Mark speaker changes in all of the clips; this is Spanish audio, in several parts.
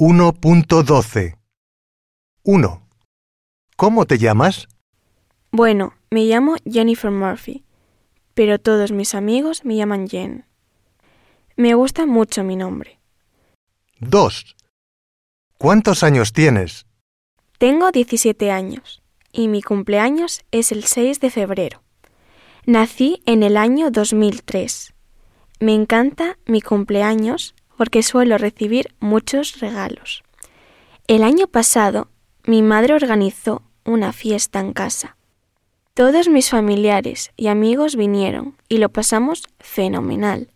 Speaker 1: 1.12 1. ¿Cómo te llamas?
Speaker 2: Bueno, me llamo Jennifer Murphy, pero todos mis amigos me llaman Jen. Me gusta mucho mi nombre.
Speaker 1: 2. ¿Cuántos años tienes?
Speaker 2: Tengo 17 años y mi cumpleaños es el 6 de febrero. Nací en el año 2003. Me encanta mi cumpleaños porque suelo recibir muchos regalos. El año pasado mi madre organizó una fiesta en casa. Todos mis familiares y amigos vinieron y lo pasamos fenomenal.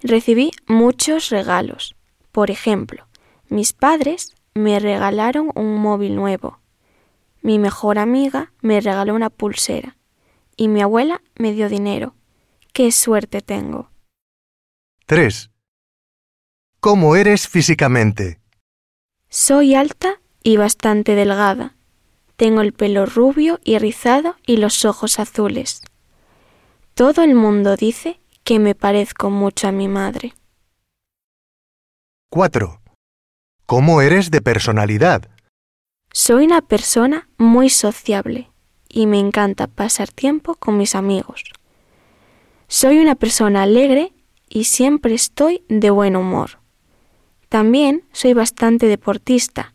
Speaker 2: Recibí muchos regalos. Por ejemplo, mis padres me regalaron un móvil nuevo. Mi mejor amiga me regaló una pulsera. Y mi abuela me dio dinero. ¡Qué suerte tengo!
Speaker 1: 3. ¿Cómo eres físicamente?
Speaker 2: Soy alta y bastante delgada. Tengo el pelo rubio y rizado y los ojos azules. Todo el mundo dice que me parezco mucho a mi madre.
Speaker 1: 4. ¿Cómo eres de personalidad?
Speaker 2: Soy una persona muy sociable y me encanta pasar tiempo con mis amigos. Soy una persona alegre y siempre estoy de buen humor. También soy bastante deportista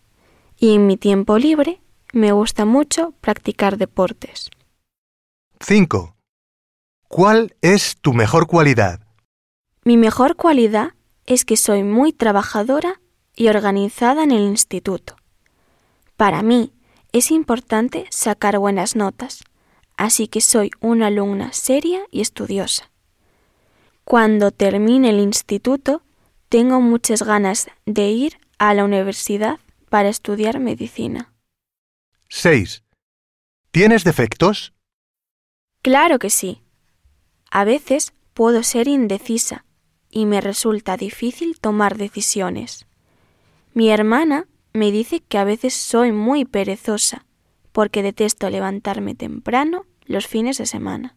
Speaker 2: y en mi tiempo libre me gusta mucho practicar deportes.
Speaker 1: 5. ¿Cuál es tu mejor cualidad?
Speaker 2: Mi mejor cualidad es que soy muy trabajadora y organizada en el instituto. Para mí es importante sacar buenas notas, así que soy una alumna seria y estudiosa. Cuando termine el instituto, tengo muchas ganas de ir a la universidad para estudiar medicina.
Speaker 1: 6. ¿Tienes defectos?
Speaker 2: Claro que sí. A veces puedo ser indecisa y me resulta difícil tomar decisiones. Mi hermana me dice que a veces soy muy perezosa porque detesto levantarme temprano los fines de semana.